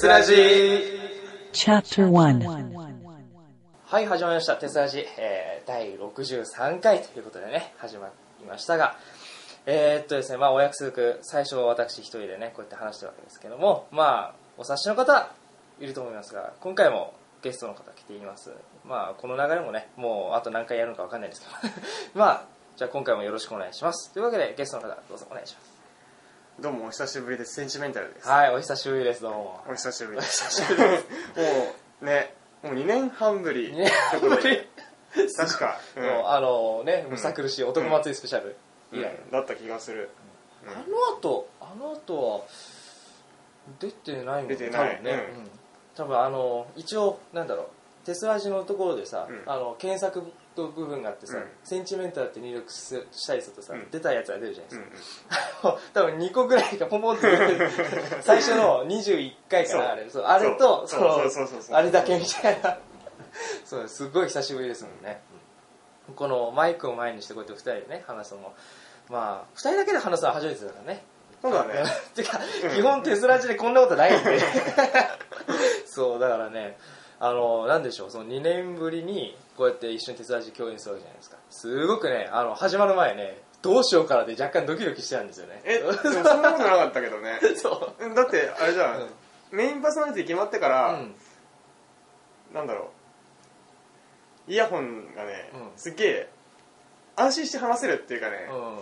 テスラジー Chapter 1はい、始まりました。テスラジ、えー、第63回ということでね、始まりましたが、えー、っとですね、まあお約束、最初は私一人でね、こうやって話してるわけですけども、まあ、お察しの方、いると思いますが、今回もゲストの方来ています。まあ、この流れもね、もうあと何回やるのかわかんないですけど、まあ、じゃあ今回もよろしくお願いします。というわけで、ゲストの方、どうぞお願いします。どうもお久しぶりです。センチメンタルです、はい、お久しぶりです、どうも。お久しぶり。ですお久しぶりです。もうねもう2年半ぶり。ね、ということで確か、うん。あのね、むさ苦しい男祭りスペシャル以来。うん。だった気がする、うん。あの後あの後は出てないもん出てない。多分ね、うん。うん。多分あの一応なんだろうテスラジのところでさ、うん。あの検索の部分があってさ、うん。センチメンタルって入力すしたりするとさ、うん。出たやつが出るじゃないですうんか、多分2個ぐらいがポンポンって出てる。最初の21回かなあれ。そう。あれとそのそうそうそうそうあれだけみたいな。そうすごい久しぶりですもんね、うん。このマイクを前にしてこうやって2人でね話すのも。まあ2人だけで話すのは初めてだからね。そうだね。てか、基本テスラジでこんなことないんで。そうだからねあのなんでしょうその2年ぶりにこうやって一緒にテスラジ共演するわけじゃないですか。すごくねあの始まる前ねどうしようからで若干ドキドキしてたんですよね。え でもそんなことなかったけどね。そう。だってあれじゃん、うん。メインパーソナリティ決まってから、うん。なんだろう。イヤホンがね、うん。すっげえ安心して話せるっていうかね、うん。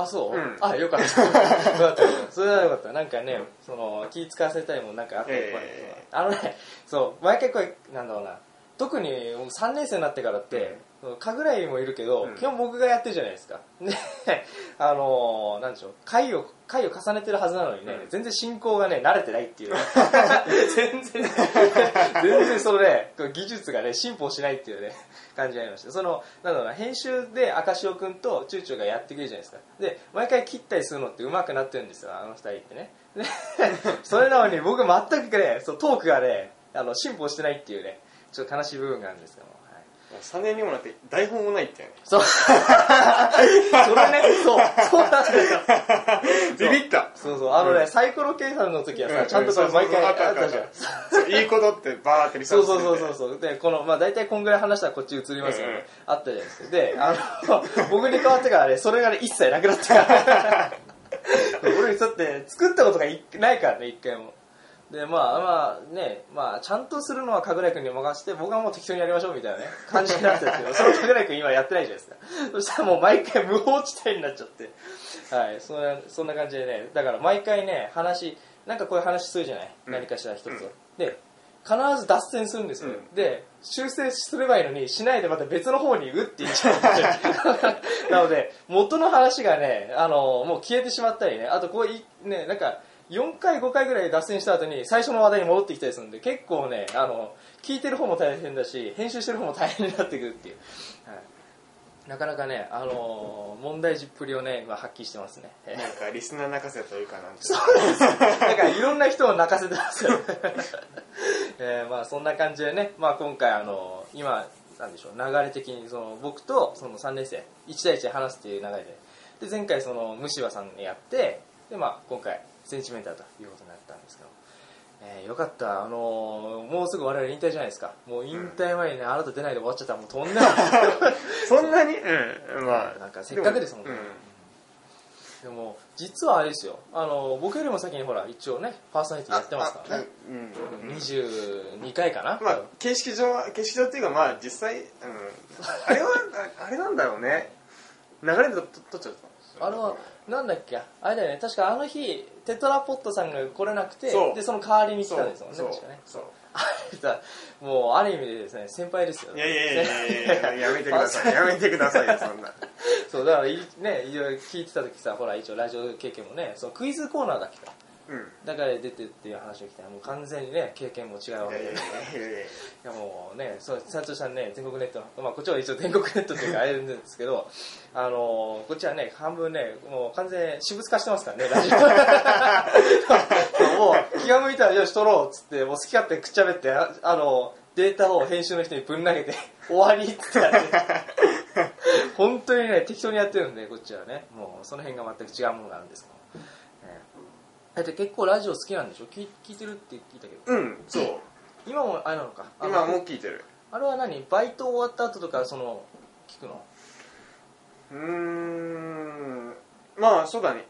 あそう、うん。あよかった。よかった。それはよかった。なんかね、その気使わせたりもなんかあったりとか、えあのねそう毎回これなんだろうな特に3年生になってからって、そのかぐらいもいるけど、うん。基本僕がやってるじゃないですか。で あのーなんでしょう回を回を重ねてるはずなのにね、うん。全然進行がね慣れてないっていう。全然全然そのね技術がね進歩しないっていうね感じがありました。そのなんだろうな編集で赤潮君とチューチューがやってくれるじゃないですか。で毎回切ったりするのって上手くなってるんですよあの二人ってね。で それなのに僕全くねそうトークがねあの進歩してないっていうねちょっと悲しい部分があるんですけども、はい。3年にもなって台本もないってねそう。それねそう。そうなんだよ。ビビった。そうそう。あのね、サイコロ計算の時はさ、うん。ちゃんとこれ毎回あったじゃん。そういいことってバーってリサそうーチして。てそうそうそうそう。でこのまあ大体こんぐらい話したらこっち移りますよね、うんあったじゃないですか。であの僕に変わってからねそれがね一切なくなってから。俺だって作ったことがいないからね一回もでまあまあねまあちゃんとするのは神楽井君に任せて僕はもう適当にやりましょうみたいなね感じになってるんですけど その神楽井君今やってないじゃないですかそしたらもう毎回無法地帯になっちゃって。はいそんなそんな感じでねだから毎回ね話なんかこういう話するじゃない、うん。何かしら一つを、うん。で必ず脱線するんですよ、うん。で修正すればいいのにしないでまた別の方に打っていっちゃう なので元の話がねあのもう消えてしまったりねあとこういねなんか4回5回ぐらい脱線した後に最初の話題に戻ってきたりするんで結構ねあの聞いてる方も大変だし編集してる方も大変になってくるっていう、はい、なかなかねあの問題児っぷりをね今発揮してますね。なんかリスナー泣かせというかなんてそうです。だからいろんな人を泣かせてますよ。えーまあそんな感じでね、まあ今回あの今なんでしょう流れ的にその僕とその3年生1対1で話すっていう流れで、で前回その虫歯さんにやって、でまあ今回センチメンタルということになったんですけど。えーよかった、あのーもうすぐ我々引退じゃないですか。もう引退前にね、あなた出ないで終わっちゃったらもうとんでもない。そんなに？うんまあ。なんかせっかくですもんね。うん。でも実はあれですよ。あの僕よりも先にほら一応ねパーソナリティやってますからね。あうん。うん22回かな、まあ形式上は形式上っていうかまあ実際、うん、あれはああれなんだろうね。流れでと取っちゃったあれはなんだっけ？あれだよね。確かあの日テトラポットさんが来れなくてでその代わりに来たんですもんね確かね。そう。あれさもうある意味でですね先輩ですよいやいやいやいやいややめてください。やめてくださいよそんな。そうだからいねいろいろ聞いてた時さほら一応ラジオ経験もねそのクイズコーナーだっけか。うんだから出てっていう話を聞いたらもう完全にね経験も違うわけでいやもうね、そう佐藤さんね、全国ネット、まあ、こっちは一応全国ネットっていうか、あれですけど、あのーこっちはね、半分ね、もう完全に私物化してますからね、ラジオ。もう、気が向いたら、よし、撮ろうっつって、もう好き勝手くっちゃべって、ああの、データを編集の人にぶん投げて、終わりってやって、本当にね、適当にやってるんで、こっちはね、もうその辺が全く違うものがあるんですだって結構ラジオ好きなんでしょ？聞い聞いてるって聞いたけど。うんそう。今もあれなのか？あ今もう聞いてる。あれは何？バイト終わった後とかその聞くの？うーん。まあそうだね。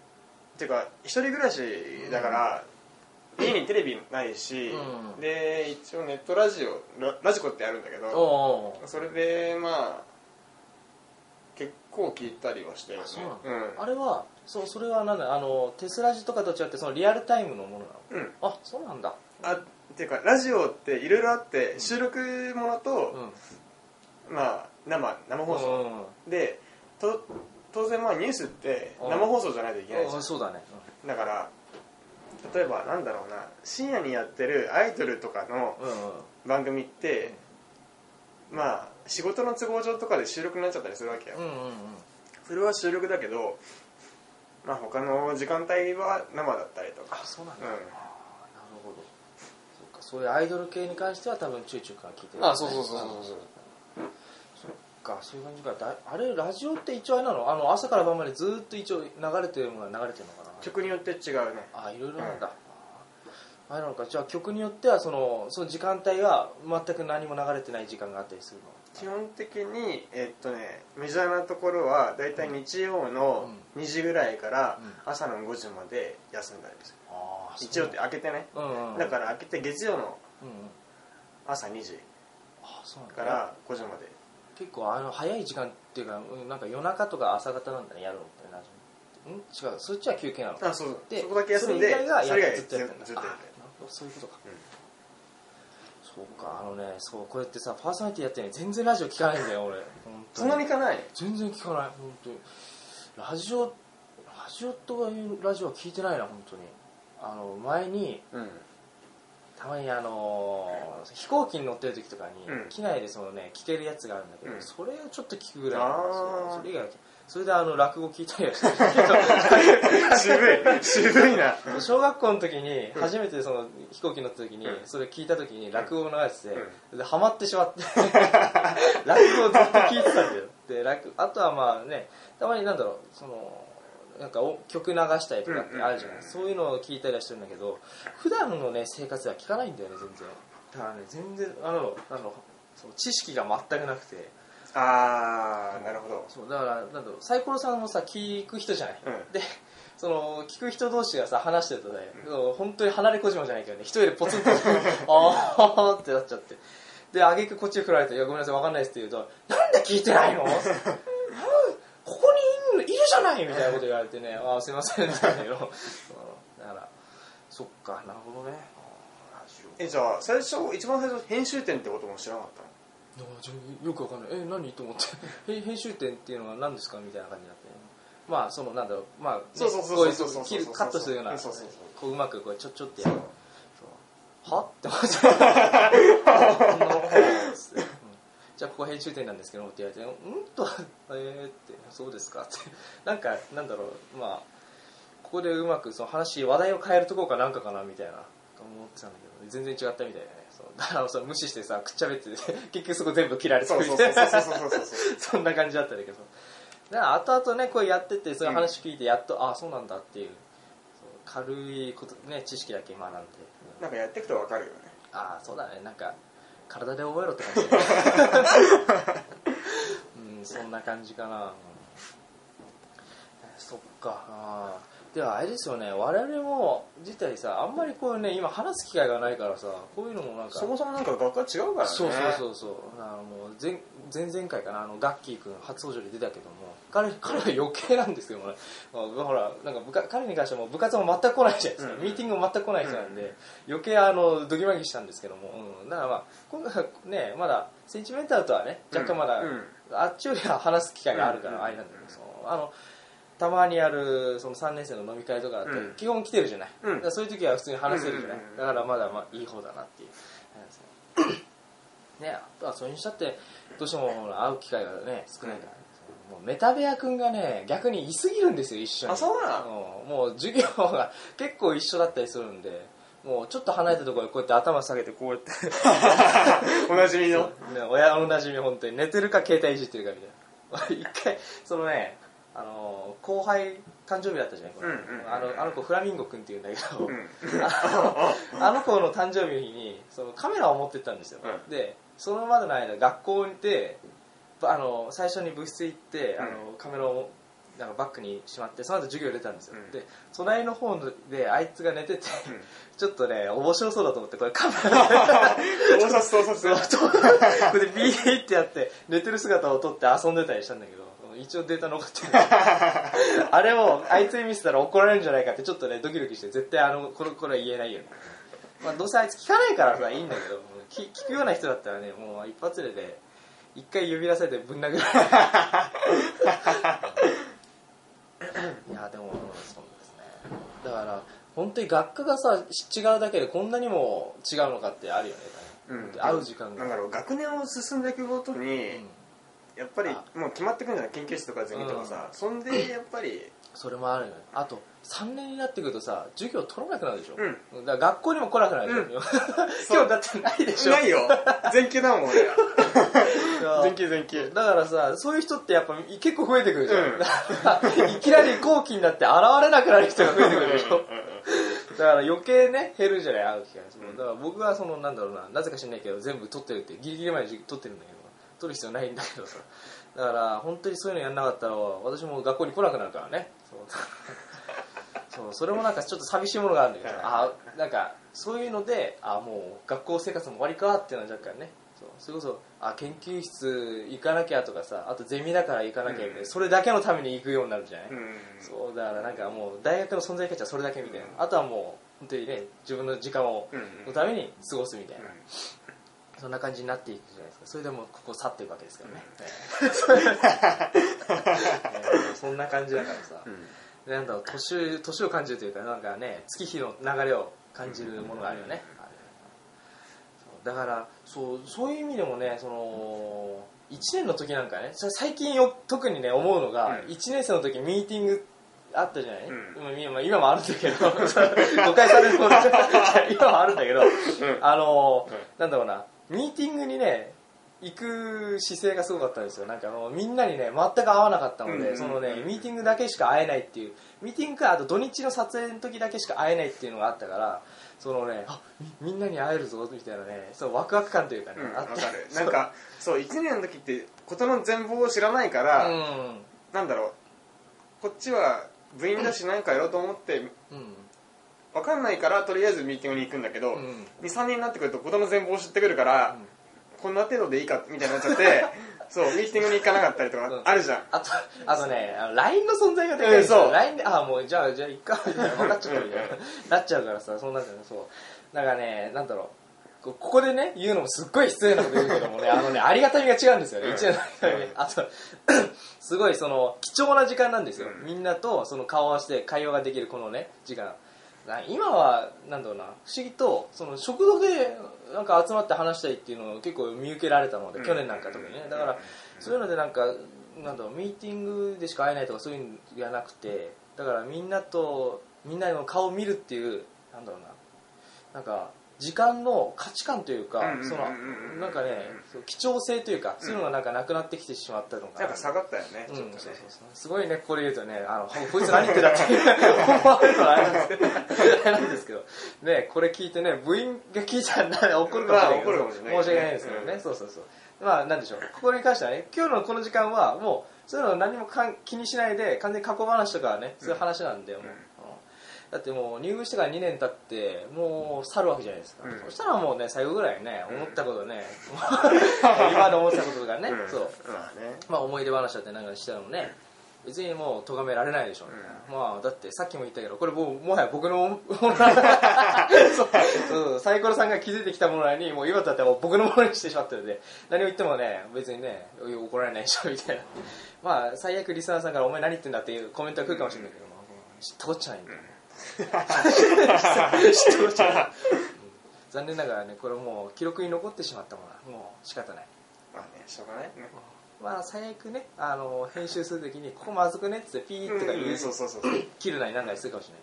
てか一人暮らしだから、家にテレビないし、うん。で一応ネットラジオララジコってあるんだけおどおそれでまあ結構聞いたりはしてるね。そうなんだ、うん。あれはそうそれはなんだあのテスラジとかと違ってそのリアルタイムのものなの？うん。あそうなんだ。あっていうかラジオっていろいろあって収録ものと、うん。まあ生生放送、うんでと当然まあニュースってうん。生放送じゃないといけないじゃん。あそうだね。だから例えばなんだろうな。深夜にやってるアイドルとかのうんうん。番組って、まあ仕事の都合上とかで収録になっちゃったりするわけよ、うんうんうん。それは収録だけどまあ他の時間帯は生だったりとか。あそうなんだ、うん。なるほど。そうかそういうアイドル系に関しては多分チューチューから聞いてる、あそうそうそうそうそう。そっかそういう感じか。だあれラジオって一応あれなの？あの朝から晩までずっと一応流れてるものは流れてるのかな？曲によって違うね。あいろいろなんだ、あれなのかじゃあ曲によってはそのその時間帯が全く何も流れてない時間があったりするの？基本的にえっとねメジャーなところはだいたい日曜の2時ぐらいからうん。朝の5時まで休んだりする。ああ日曜って開けてね。うんうんだから開けて月曜のうんうん。朝2時から5時まで。結構あの早い時間っていうかうんなんか夜中とか朝方なんだねやるのってラジオん？違う。そっちは休憩なのあそうでそこだけ休んでそれ以外がやっずっとやる。そういうことか、そうか。あのねそうこうやってさパーソナリティやってるのに全然ラジオ聞かないんだよ俺。本当そんなにいかない？全然聞かない本当に。ラジオラジオというラジオは聞いてないな本当に。あの前にうん。たまにあのー飛行機に乗ってる時とかに、うん。機内でそのね聞けるやつがあるんだけど、うん。それをちょっと聞くぐらいそれ以外はそれであの落語聞いたりはしてる。渋い。渋いな。小学校の時に初めてその飛行機乗った時にうん。それ聞いた時に落語を流しててうでハマってしまって。落語をずっと聞いてたんだよ。で落あとはまあねたまになんだろうそのなんかお曲流したりとかってあるじゃない、そういうのを聞いたりはしてるんだけど普段のね生活では聞かないんだよね全然。だからね全然あのあのその知識が全くなくてああなるほど。そうだからなんだろうサイコロさんもさ聞く人じゃない、うん。でその聞く人同士がさ話してるとね、そう本当に離れ小島じゃないけどね一人でポツンと。ああってなっちゃって。で挙句こっちに振られて「いやごめんなさいわかんないです」って言うと「なんで聞いてないの? 」ここにいるいるじゃない！みたいなこと言われてね「ああすいません」って言うんだけどう。んだからそっかなるほどね。えじゃあ最初一番最初編集点ってことも知らなかったの？よくわかんない。え何？と思って。編編集点っていうのは何ですか？みたいな感じになって。まあそのなんだろう。まあねそうそうそうそうカットするようなそうそうそうこううまくこうちょちょってやる。は？って思って。うんじゃあここ編集点なんですけどって言われて「うん?」と「えー」って「そうですか」って。なんかなんだろう。まあここでうまくその話話題を変えるところかなんかかなみたいなと思ってたんだけど全然違ったみたいだね。そう。だからその無視してさくっちゃべって 結局そこ全部切られてそうるみたいな。そうそうそうそんな感じだったんだけどだから後々ねこうやっててそういう話聞いてやっと、ああそうなんだっていうう軽いことね知識だけ学んでなんかやっていくと分かるよねああそうだねなんか体で覚えろって感じうんそんな感じかな、うんそっかあーではあれですよね我々も自体さあんまりこうね今話す機会がないからさこういうのもなんかそもそもなんか学科違うからね。そうそうそうそう。あのもう前前々回かなあのガッキー君初登場で出たけども彼彼は余計なんですよもうねほらなんか部活彼に関してはもう部活も全く来ないじゃないですか、うんミーティングも全く来ない人なんで、余計あのドギマギしたんですけども、うん、だからまあ今回はねまだセンチメンタルとはね若干まだ、うんあっちよりは話す機会があるから、うんあれなんだけどあのたまにあるその3年生の飲み会とかだってうん。基本来てるじゃない、うん。だからそういう時は普通に話せるじゃない、うんうんうん。だからまだまあいい方だなっていう。ねねあとはそれにしたってどうしてもほら会う機会がね少ないから、ね。もうメタベア君がね逆にいすぎるんですよ一緒に。あそうなうん。もう授業が結構一緒だったりするんでもうちょっと離れたところでこうやって頭下げてこうやって。おなじみの？ね、親おなじみ本当に。寝てるか携帯いじってるかみたいな。一回そのねあの後輩誕生日だったじゃないこれうんうんうんあのあの子フラミンゴくんっていうんだけど、うん。あの子の誕生日にそのカメラを持ってったんですよ、うん。でそのまでの間学校であの最初に部室行って、うん。あのカメラをなんかバッグにしまってその後授業出たんですよ、うん。で隣の方であいつが寝てて、うん。ちょっとね面白そうだと思ってこれカメラ。で盗撮盗撮でビーってやって寝てる姿を撮って遊んでたりしたんだけど一応データ残ってる。あれをあいつに見せたら怒られるんじゃないかってちょっとねドキドキして絶対あのこれこれは言えないよね、まあ、どうせあいつ聞かないからさいいんだけど聞聞くような人だったらねもう一発でね一回呼び出されてぶん殴る いやでもそうですね。だから本当に学科がさ違うだけでこんなにも違うのかってあるよね、うん。会う時間が。なんだろう学年を進んでいくごとに、うんやっぱりあ。もう決まってくるんじゃない？研究室とかゼミとかさ、そんでやっぱりそれもあるよね。あと3年になってくるとさ授業取らなくなるでしょ、うだから学校にも来なくなるでしょ、うん。今日だってないでしょ？ないよ。全休だもん俺全休全休だからさそういう人ってやっぱ結構増えてくるじゃん、うん。いきなり後期になって現れなくなる人が増えてくるでしょ？だから余計ね減るじゃない？会う機会が、うん。だから僕はそのなんだろうな。なぜか知んないけど全部取ってるってギリギリまで取ってるんだけど取る必要ないんだけどさ。だから本当にそういうのやんなかったら私も学校に来なくなるからね。そう。それもなんかちょっと寂しいものがあるんだけどあなんかそういうのであもう学校生活も終わりかっていうのは若干ね。そう。それこそあ研究室行かなきゃとかさあとゼミだから行かなきゃみたいな、うん。それだけのために行くようになるじゃない、うん。そう。だからなんかもう大学の存在価値はそれだけみたいな、あとはもう本当にね自分の時間を、うんのために過ごすみたいな、そんな感じになっていくじゃないですか。それでもうここ去っていくわけですからね、ええ そんな感じだからさ、うん。なんだろう年年を感じるというかなんかね月日の流れを感じるものがあるよね、だからそうそういう意味でもねその1年の時なんかねさ最近よ特にね思うのが、うん。1年生の時ミーティングあったじゃない、うん。まあ今今もあるんだけど。誤解されるものじゃ今もあるんだけど、あのうん。なんだろうなミーティングにね行く姿勢がすごかったんですよ。なんかもうみんなにね全く会わなかったので、うん。そのねミーティングだけしか会えないっていう。ミーティングかあと土日の撮影の時だけしか会えないっていうのがあったからそのねあみみんなに会えるぞみたいなねそうワクワク感というかね、うんあってわかる。なんかそう1年の時って事の全貌を知らないから、うん。なんだろう。こっちは部員だし何かやろうと思ってうん分かんないからとりあえずミーティングに行くんだけど、うん。23年になってくると事の全貌を知ってくるから、こんな程度でいいかみたいになっちゃって そうミーティングに行かなかったりとかうん。あるじゃん、あとあとねあの LINE の存在がでかいんですよ、LINE であもうじゃあじゃあいっかみたいな分かっちゃったみたいななっちゃうからさそうなっちゃうそう。だからねなんだろう。こここでね言うのもすっごい失礼なこと言うけどもね あのねありがたみが違うんですよね、うん。一年の間にねあとすごいその貴重な時間なんですよ、うん。みんなとその顔を合わせて会話ができるこのね時間。な今はなんだろうな不思議とその食堂でなんか集まって話したいっていうのを結構見受けられたので、うん。去年なんか特にね。だからそういうのでなんかなんだろうミーティングでしか会えないとかそういうのじゃなくてだからみんなとみんなの顔を見るっていうなんだろうななんか時間の価値観というかそのなんかね貴重性というかそういうのがなんかなくなってきてしまったのかな。んか下がったよね、うん、そうそうそう。すごいねここで言うとねあのこいつ何言ってんだって思われるのはあれなんですけど。ねこれ聞いてね部員が聞いたらな怒るかもしれない申し訳ないですけどね、うん。そうそうそう。まあなんでしょう。ここに関してはね今日のこの時間はもうそういうの何もかん気にしないで完全に過去話とかはねそういう話なんで、もうだってもう入部してから2年経ってもう去るわけじゃないですか、うん。そしたらもうね最後ぐらいねうん。思ったことね、今の思ったこととかね、うん。そう。まあね。まあ思い出話だってなんかしたのね別にもう咎められないでしょうね、うまあだってさっきも言ったけどこれもうもはや僕のそう サイコロさんが気づいてきたものにもう今だってもう僕のものにしてしまったので何を言ってもね別にね怒られないでしょみたいな。まあ最悪リスナーさんから「お前何言ってんだ」っていうコメントが来るかもしれないけど、まあ知ったこっちゃないんだよ、知ったこっちゃない、うん。残念ながらねこれもう記録に残ってしまったものはもう仕方ない。まあねしょうがないね。まあ最悪ねあの編集するときにここまずくねっつってピーとか言う、うんそうそうそう切るなりなんなりするかもしれない。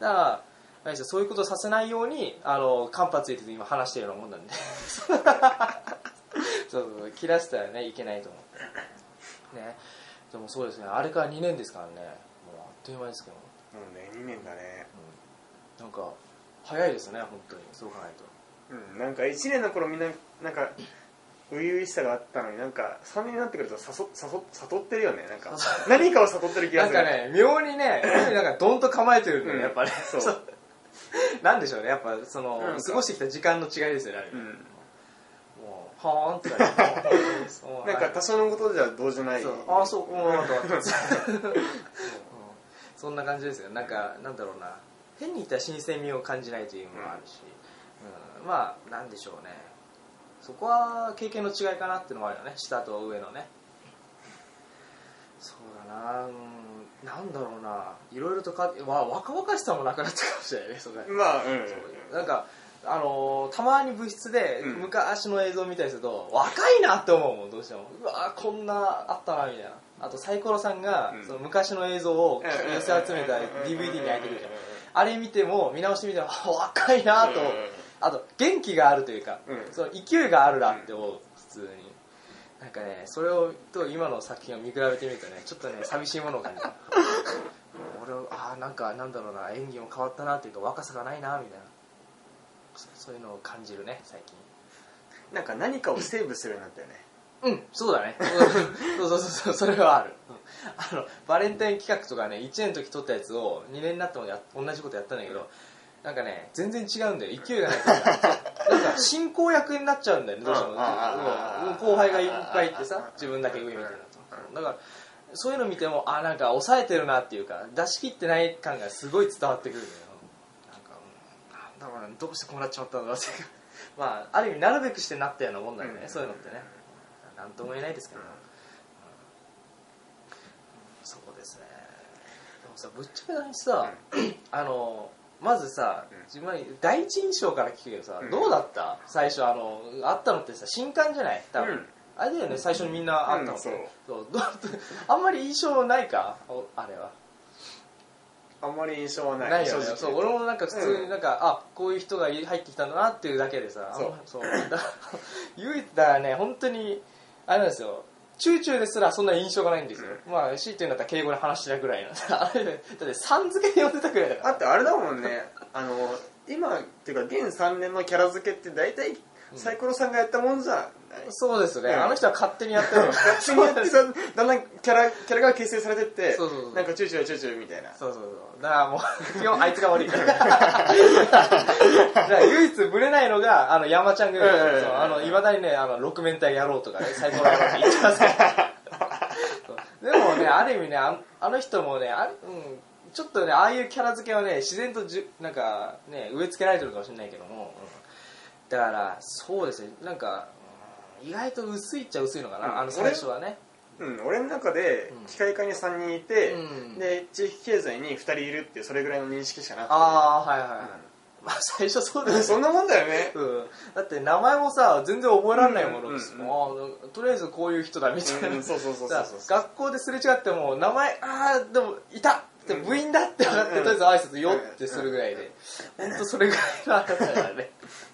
だからあれですよそういうことをさせないようにあの間髪ついてて今話してるようなもんなんで。そうそうそう切らせたらねいけないと思う。ね。でもそうですねあれから2年ですからね。もうあっという間ですけどもうね2年だね。なんか早いですね本当に。そう考えると。うんなんか1年の頃みんななんか初々しさがあったのになんか3年になってくると誘誘悟ってるよねなんか。何かを悟ってる気がする。なんかね妙にねなんかドンと構えてるんだよね、うんやっぱねそう。なんでしょうねやっぱそのなんか過ごしてきた時間の違いですよねあれ。ね、うん。もうはーんって感じそうなんか多少のことじゃ動じない。そう。ああそううんとか。っ てそううんな感じですよ。なんかなんだろうな。変に言ったら新鮮味を感じないというのもあるし、うん。まあなんでしょうね。そこは経験の違いかなっていうのもあるよね。下と上のね。そうだな。うん。なんだろうな。いろいろとかわ若々しさもなくなったかもしれないねそれ。まあうん。なんかあのーたまに部室でうん。昔の映像を見たりすると、若いなって思うもんどうしても。うわーこんなあったなみたいなあとサイコロさんが、うん。その昔の映像を寄せ集めた DVD に入ってるじゃん。あれ見ても見直してみてもあ若いなと、うん。あと元気があるというか、うん。その勢いがあるなって思う普通に。なんかねそれをと今の作品を見比べてみるとねちょっとね寂しいものを感 俺はあーなんかなんだろうな演技も変わったなっていうか若さがないなみたいな。そそういうのを感じるね最近。なんか何かをセーブするようになったよねうんそうだね。そうそうそうそうそれはある。うん。あのバレンタイン企画とかね1年の時撮ったやつを2年になってもや同じことやったんだけどなんかね全然違うんだよ。勢いがないかなんか進行役になっちゃうんだよねどうしてもう後輩がいっぱいいてさ自分だけ上みたいなだからそういうの見てもあなんか抑えてるなっていうか出し切ってない感がすごい伝わってくるんだよ。なんか、うん、なんだろうなどうしてこうなっちまったんだろうっていうかまあある意味なるべくしてなったようなもんだよね、うん。そういうのってねなんとも言えないですけど、うん。そうですね。でもさぶっちゃけな話さ、あのまずさうん。自分は第一印象から聞くけどさ、うん。どうだった？最初あの会ったのってさ新刊じゃない？多分、うん。あれだよね最初にみんな会ったの、うんそう。そう。どうあんまり印象ないか？おあれは。あんまり印象はない。ないよね。そう俺もなんか普通うん。になんか、あこういう人が入ってきたんだなっていうだけでさそう。そう。だ 唯一だからね本当にあれなんですよ。チューチューですらそんな印象がないんですよ、まあ C っていうんだったら敬語で話してたぐらいなんだあれねだってさん付けで呼んでたぐらいだから。あってあれだもんね。あの今っていうか現3年のキャラ付けって大体サイコロさんがやったもんじゃそうですね、うん。あの人は勝手にやってるの。勝手にやってさだんだんキャラキャラが形成されてってそうそう。そうなんかチューチューチューチューみたいな。そうそうそう。だからもう 基本あいつが悪いから。唯一ブレないのがあの山ちゃんぐらい、うんうんいまだにねあの六面体やろうとかね最高だって言ってますからでもね ある意味ねあの人もねあれ、うん、ちょっとねああいうキャラ付けはね自然とじゅなんかね植え付けられてるかもしれないけども、うん。だからそうですね。なんか、うん意外と薄いっちゃ薄いのかな、うん。あの最初はね。うん、俺の中でうん。機械科に3人いて、うん。で地域経済に2人いるっていうそれぐらいの認識しかなくて。ああはいはいはい、まあ最初そうだよね。そんなもんだよね。うん、だって名前もさ全然覚えられないもの。です、うんうん。とりあえずこういう人だみたいな、うんそうそうそうそう学校ですれ違っても名前ああでもいたって部員だって分かって、うんとりあえず挨拶よってするぐらいで、本当それぐらいのあれだからね。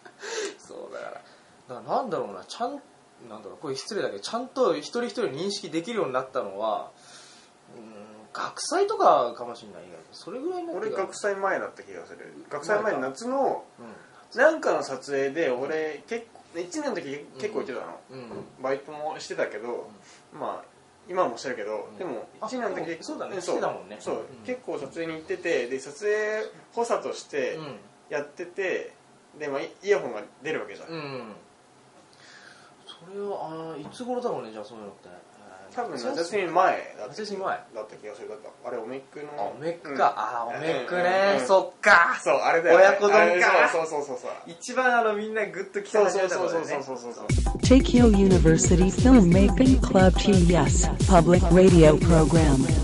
そうだから。だからなんだろうな。ちゃんなんだろうこれ失礼だけどちゃんと一人一人認識できるようになったのはうん学祭とかかもしれないそれぐらいになってから俺学祭前だった気がする。学祭前の夏のうなんかの撮影で俺結構1年の時結構行ってたの、ん、うん。バイトもしてたけど、まあ今もしてるけど、ん。でもあ1年の時そうだね。んしてたもんね。そう、う。ん。結構撮影に行っててで撮影補佐としてうん。やってて、で、まあ、イイヤホンが出るわけじゃん、うん。それはあーいつ頃だろうねじゃあそういうのって。多分夏休み前だった夏休み前。だった気がする。だったあれオメックの。あおめっくうん。か、あーおめっくね、うん。そっか。そうあれだよ、親子丼か。そうそうそうそう一番あのみんなグッと来そうたそうそうそうねそうそうそう Tokyo University Filmmaking Club TES Public Radio Program.